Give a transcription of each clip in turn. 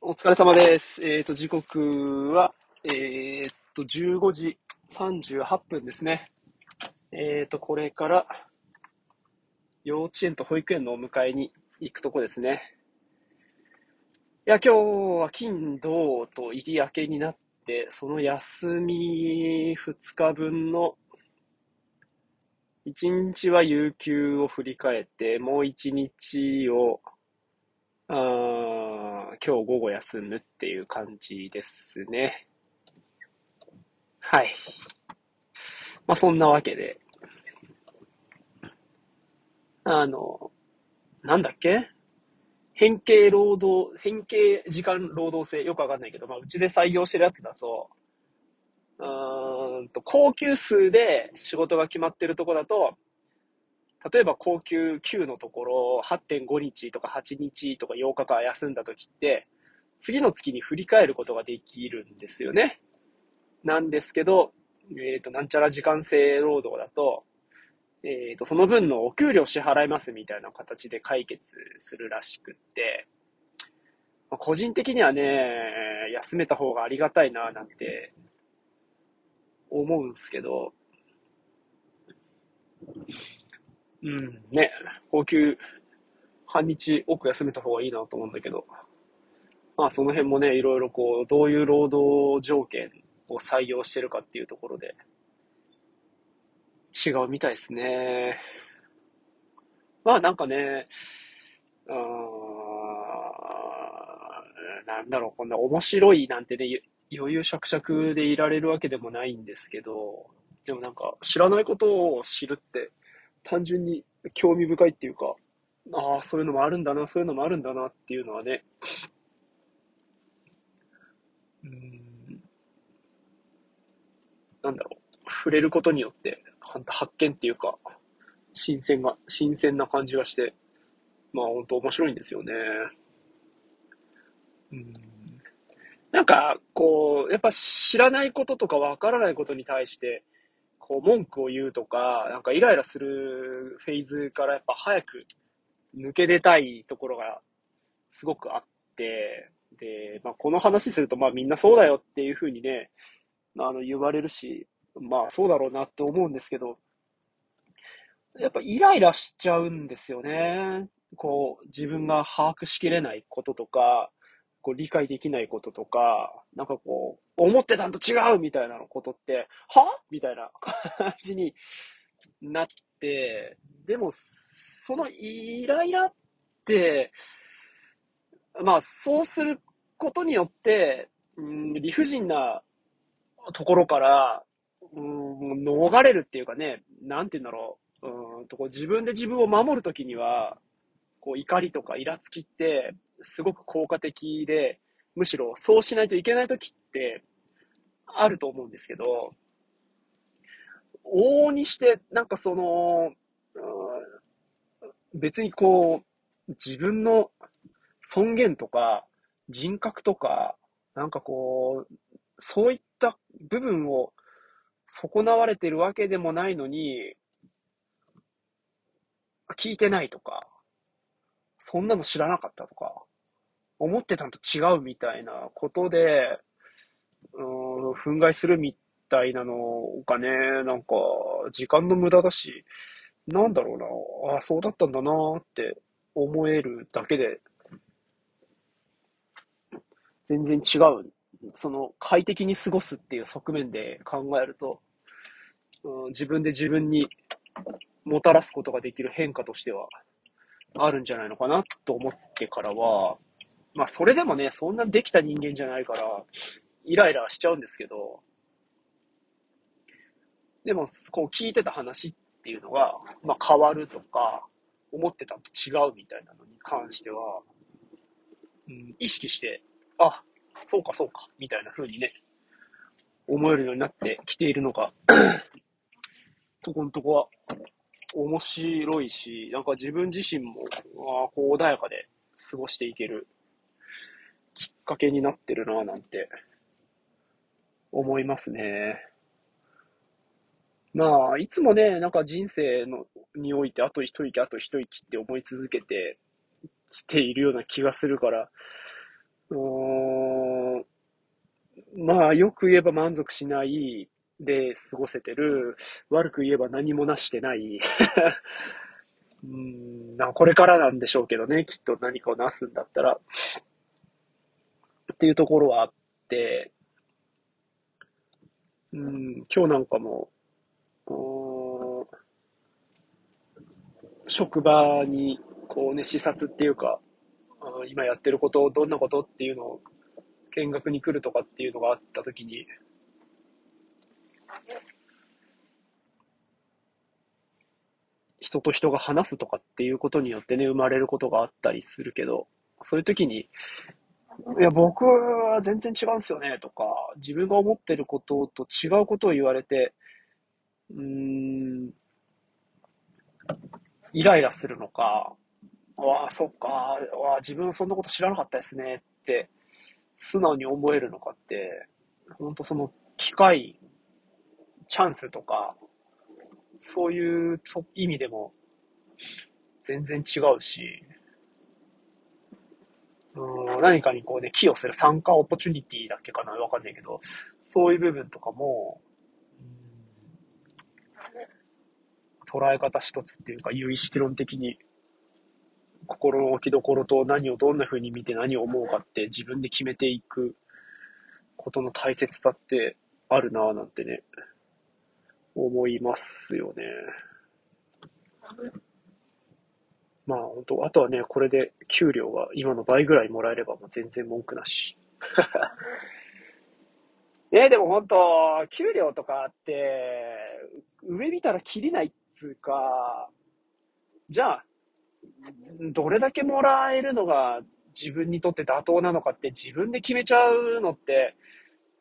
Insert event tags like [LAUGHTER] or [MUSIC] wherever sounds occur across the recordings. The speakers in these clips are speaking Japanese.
お疲れ様です。えっ、と、時刻は、えっ、と、15時38分ですね。えっ、と、これから、幼稚園と保育園のお迎えに行くとこですね。いや、今日は金、土と入り明けになって、その休み2日分の1日は有給を振り返って、もう1日を、あー今日午後休むっていう感じですね。はい。まあそんなわけで、あの、なんだっけ？変形労働、変形時間労働制、よくわかんないけど、まあうちで採用してるやつだと、うーんと、高級数で仕事が決まってるとこだと、例えば高級9のところ、8.5日とか8日とか8日間休んだ時って、次の月に振り返ることができるんですよね。なんですけど、えっ、と、なんちゃら時間制労働だと、えっ、と、その分のお給料支払いますみたいな形で解決するらしくって、まあ個人的にはね、休めた方がありがたいな、なんて思うんすけど、うん、ね、高級半日多く休めた方がいいなと思うんだけど、まあその辺もね、いろいろこう、どういう労働条件を採用してるかっていうところで、違うみたいですね。まあなんかね、うーん、なんだろう、こんな面白いなんてね、余裕しゃくしゃくでいられるわけでもないんですけど、でもなんか知らないことを知るって単純に興味深いっていうか、ああ、そういうのもあるんだな、そういうのもあるんだなっていうのはね、うん、なんだろう、触れることによって、はんと発見っていうか、新鮮が、新鮮な感じがして、まあ本当面白いんですよね。うん。なんか、こう、やっぱ知らないこととかわからないことに対して、こう文句を言うとか、なんかイライラするフェーズからやっぱ早く抜け出たいところがすごくあって、で、まあこの話するとまあみんなそうだよっていうふうにね、あの言われるし、まあそうだろうなって思うんですけど、やっぱイライラしちゃうんですよね。こう自分が把握しきれないこととか、こう理解できないこととか、なんかこう、思ってたんと違うみたいなことって、は？みたいな [LAUGHS] 感じになって、でも、そのイライラって、まあ、そうすることによって、うん、理不尽なところから、うん、逃れるっていうかね、なんて言うんだろう、うんとこう自分で自分を守るときには、こう怒りとかイラつきってすごく効果的で、むしろそうしないといけないときってあると思うんですけど、往々にして、なんかその、別にこう、自分の尊厳とか人格とか、なんかこう、そういった部分を損なわれてるわけでもないのに、聞いてないとか、そんなの知らなかったとか、思ってたのと違うみたいなことで、うん、憤慨するみたいなのがね、なんか、時間の無駄だし、なんだろうな、あそうだったんだなって思えるだけで、全然違う。その、快適に過ごすっていう側面で考えると、うん、自分で自分にもたらすことができる変化としては、あるんじゃないのかなと思ってからは、まあそれでもね、そんなできた人間じゃないから、イライラしちゃうんですけど、でも、こう聞いてた話っていうのが、まあ変わるとか、思ってたと違うみたいなのに関しては、うん、意識して、あ、そうかそうか、みたいな風にね、思えるようになってきているのが、[CLEARS THROAT] そこのとこは面白いし、なんか自分自身も、ああ、こう穏やかで過ごしていける。きっかけになってるなぁなんて思いますね。まあ、いつもね、なんか人生のにおいてあと一息あと一息って思い続けてきているような気がするから、うーんまあ、よく言えば満足しないで過ごせてる。悪く言えば何もなしてない。[LAUGHS] うん、なこれからなんでしょうけどね。きっと何かをなすんだったら。っていうところはあって、うん、今日なんかも、職場に、こうね、視察っていうか、今やってること、どんなことっていうのを見学に来るとかっていうのがあったときに、人と人が話すとかっていうことによってね、生まれることがあったりするけど、そういう時に、いや、僕は全然違うんですよね、とか、自分が思ってることと違うことを言われて、うーん、イライラするのか、わあ、そっか、わあ、自分はそんなこと知らなかったですねって、素直に思えるのかって、本当その機会、チャンスとか、そういう意味でも全然違うし、うん、何かにこうね、寄与する参加オポチュニティだっけかなわかんないけど、そういう部分とかも、捉え方一つっていうか、有意識論的に心の置きどころと何をどんな風に見て何を思うかって自分で決めていくことの大切さってあるなぁなんてね、思いますよね。まあ本当、あとはね、これで給料が今の倍ぐらいもらえればもう全然文句なし。[LAUGHS] ねでも本当、給料とかって、上見たら切りないっつうか、じゃあ、どれだけもらえるのが自分にとって妥当なのかって自分で決めちゃうのって、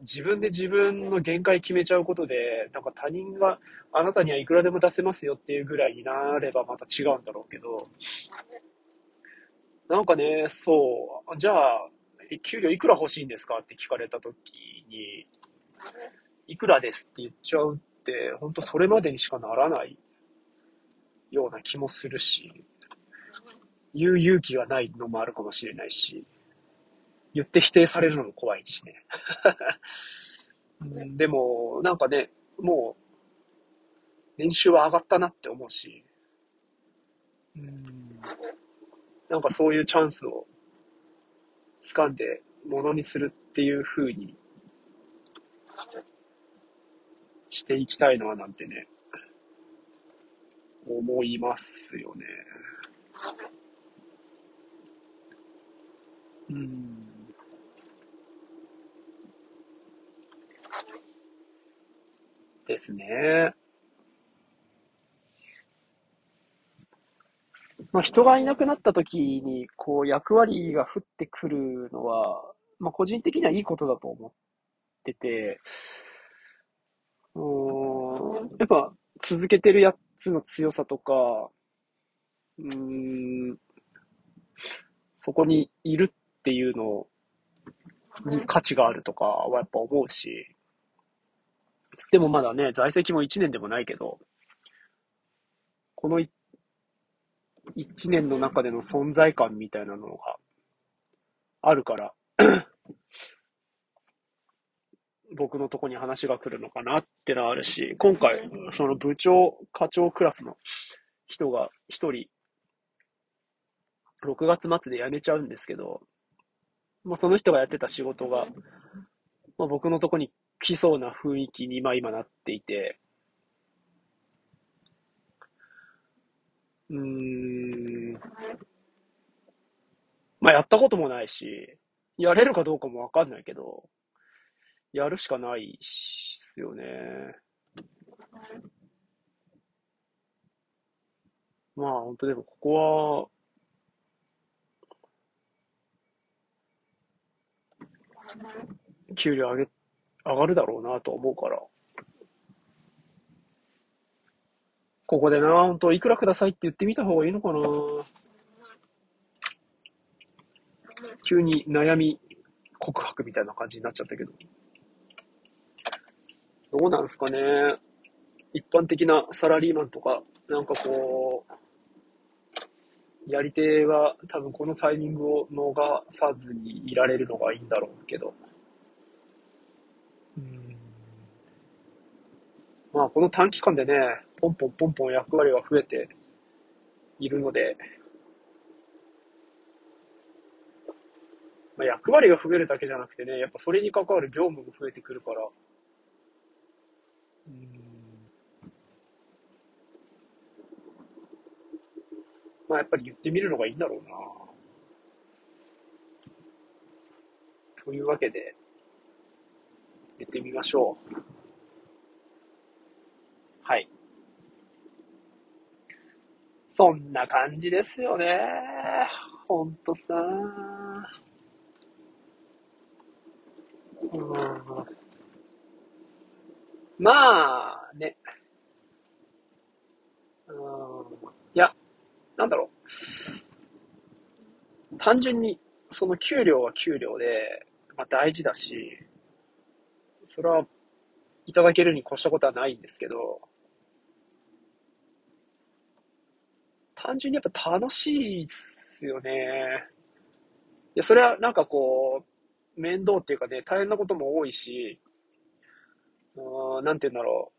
自分で自分の限界決めちゃうことで、なんか他人があなたにはいくらでも出せますよっていうぐらいになればまた違うんだろうけど、なんかね、そう、じゃあ、給料いくら欲しいんですかって聞かれた時に、いくらですって言っちゃうって、本当それまでにしかならないような気もするし、言う勇気がないのもあるかもしれないし、言って否定されるのも怖いしね。うんでも、なんかね、もう、年収は上がったなって思うし、うんなんかそういうチャンスを掴んでものにするっていう風にしていきたいななんてね、思いますよね。うん。ですね。まあ、人がいなくなった時に、こう、役割が降ってくるのは、まあ、個人的にはいいことだと思ってて、うん、やっぱ、続けてるやつの強さとか、うん、そこにいるっていうのに価値があるとかはやっぱ思うし、つってもまだね、在籍も1年でもないけど、この1年の中での存在感みたいなのがあるから、[CLEARS THROAT] 僕のとこに話が来るのかなってのはあるし、今回、その部長、課長クラスの人が一人、6月末で辞めちゃうんですけど、まあ、その人がやってた仕事が、まあ、僕のとこに来そうな雰囲気にまあ今なっていて、うーん、まあやったこともないし、やれるかどうかもわかんないけど、やるしかないっすよね。まあ本当でもここは、給料上げ、上がるだろうなと思うから。ここでな、本当いくらくださいって言ってみた方がいいのかな急に悩み告白みたいな感じになっちゃったけど。どうなんすかね一般的なサラリーマンとか、なんかこう、やり手は多分このタイミングを逃さずにいられるのがいいんだろうけど。うん。まあこの短期間でね、ポンポンポンポン役割が増えているので、まあ、役割が増えるだけじゃなくてね、やっぱそれに関わる業務も増えてくるから、うん。まあやっぱり言ってみるのがいいんだろうな。というわけで、言ってみましょう。はい。そんな感じですよね。ほんとさ。うん。まあ、ね。うん。いや、なんだろう。単純に、その給料は給料で、まあ大事だし、それはいただけるに越したことはないんですけど、単純にやっぱ楽しいっすよね。いや、それはなんかこう、面倒っていうかね、大変なことも多いし、うん、なんて言うんだろ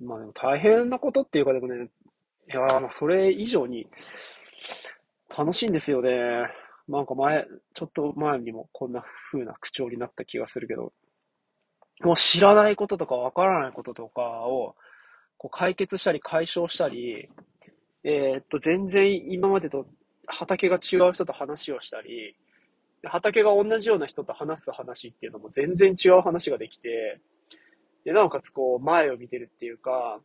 う。まあでも大変なことっていうかでもね、いやまあそれ以上に楽しいんですよね。なんか前、ちょっと前にもこんな風な口調になった気がするけど、もう知らないこととかわからないこととかを、こう解決したり解消したり、えー、っと、全然今までと畑が違う人と話をしたり、畑が同じような人と話す話っていうのも全然違う話ができて、で、なおかつこう前を見てるっていうか、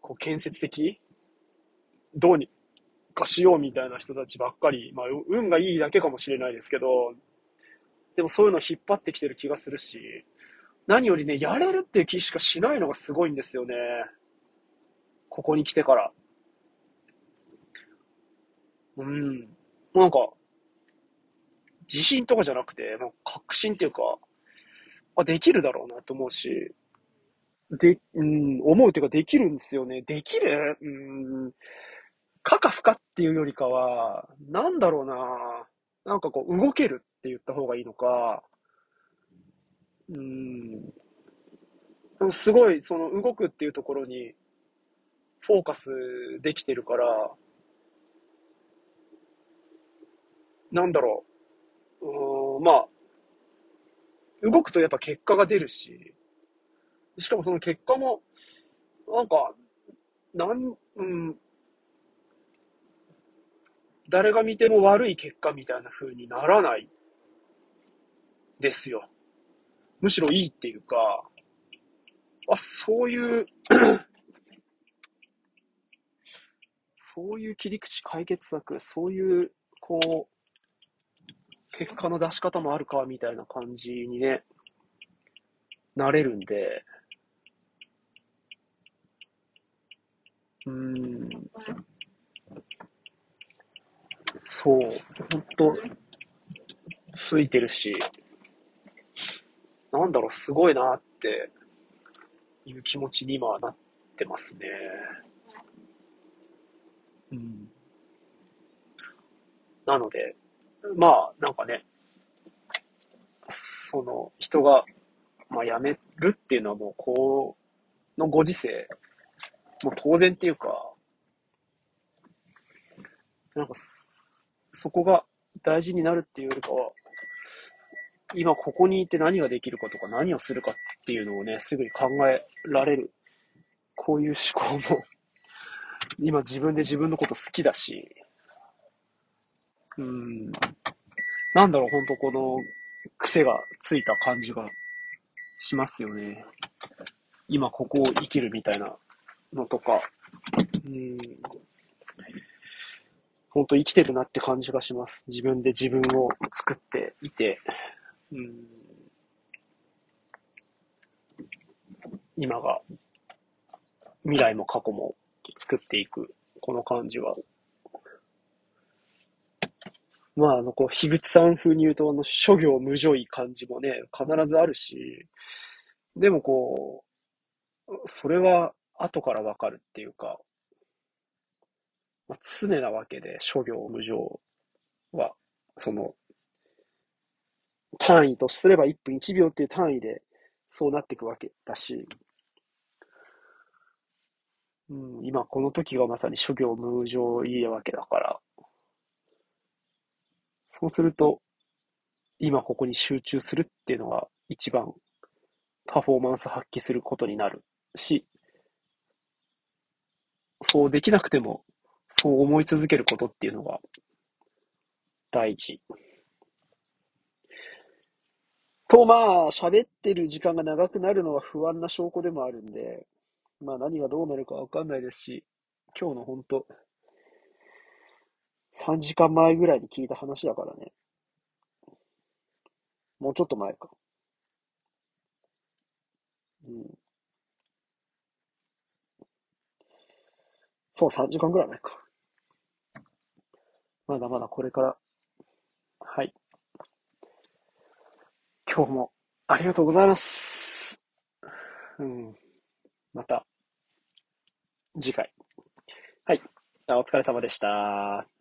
こう建設的どうにかしようみたいな人たちばっかり、まあ運がいいだけかもしれないですけど、でもそういうの引っ張ってきてる気がするし、何よりね、やれるっていう気しかしないのがすごいんですよね。ここに来てから。うん。なんか、自信とかじゃなくて、もう確信っていうか、あ、できるだろうなと思うし、で、うん、思うっていうかできるんですよね。できる？うん、かか不可っていうよりかは、なんだろうななんかこう、動けるって言った方がいいのか、うん。すごい、その動くっていうところにフォーカスできてるから、なんだろう。うん、まあ、動くとやっぱ結果が出るし、しかもその結果も、なんか、なん、うん、誰が見ても悪い結果みたいな風にならないですよ。むしろいいっていうか、あ、そういうそういう切り口解決策、そういう、こう、結果の出し方もあるか、みたいな感じにね、なれるんで、うーん、そう、ほんと、ついてるし、なんだろう、すごいなっていう気持ちに今はなってますね。うん。なので、まあ、なんかね、その人が、まあ、辞めるっていうのはもう、このご時世、もう当然っていうか、なんか、そこが大事になるっていうよりかは、今ここにいて何ができるかとか何をするかっていうのをね、すぐに考えられる。こういう思考も今自分で自分のこと好きだし、うん、なんだろう、ほんとこの癖がついた感じがしますよね。今ここを生きるみたいなのとか、うん、本当生きてるなって感じがします。自分で自分を作っていて、うん、今が、未来も過去も作っていく、この感じは。まあ、あの、こう、樋口さん風に言うと、あの、諸行無常い感じもね、必ずあるし、でもこう、それは後からわかるっていうか、まあ、常なわけで、諸行無常は、その、単位とすれば1分1秒っていう単位でそうなっていくわけだし、うん、今この時がまさに諸行無常いいわけだから、そうすると、今ここに集中するっていうのが一番パフォーマンス発揮することになるし、そうできなくても、そう思い続けることっていうのが大事。と、まあ、喋ってる時間が長くなるのは不安な証拠でもあるんで、まあ何がどうなるかわかんないですし、今日の本当3時間前ぐらいに聞いた話だからね。もうちょっと前か。うん。そう、3時間ぐらい前か。まだまだこれから。はい。今日もありがとうございます。うん。また、次回。はい。お疲れ様でした。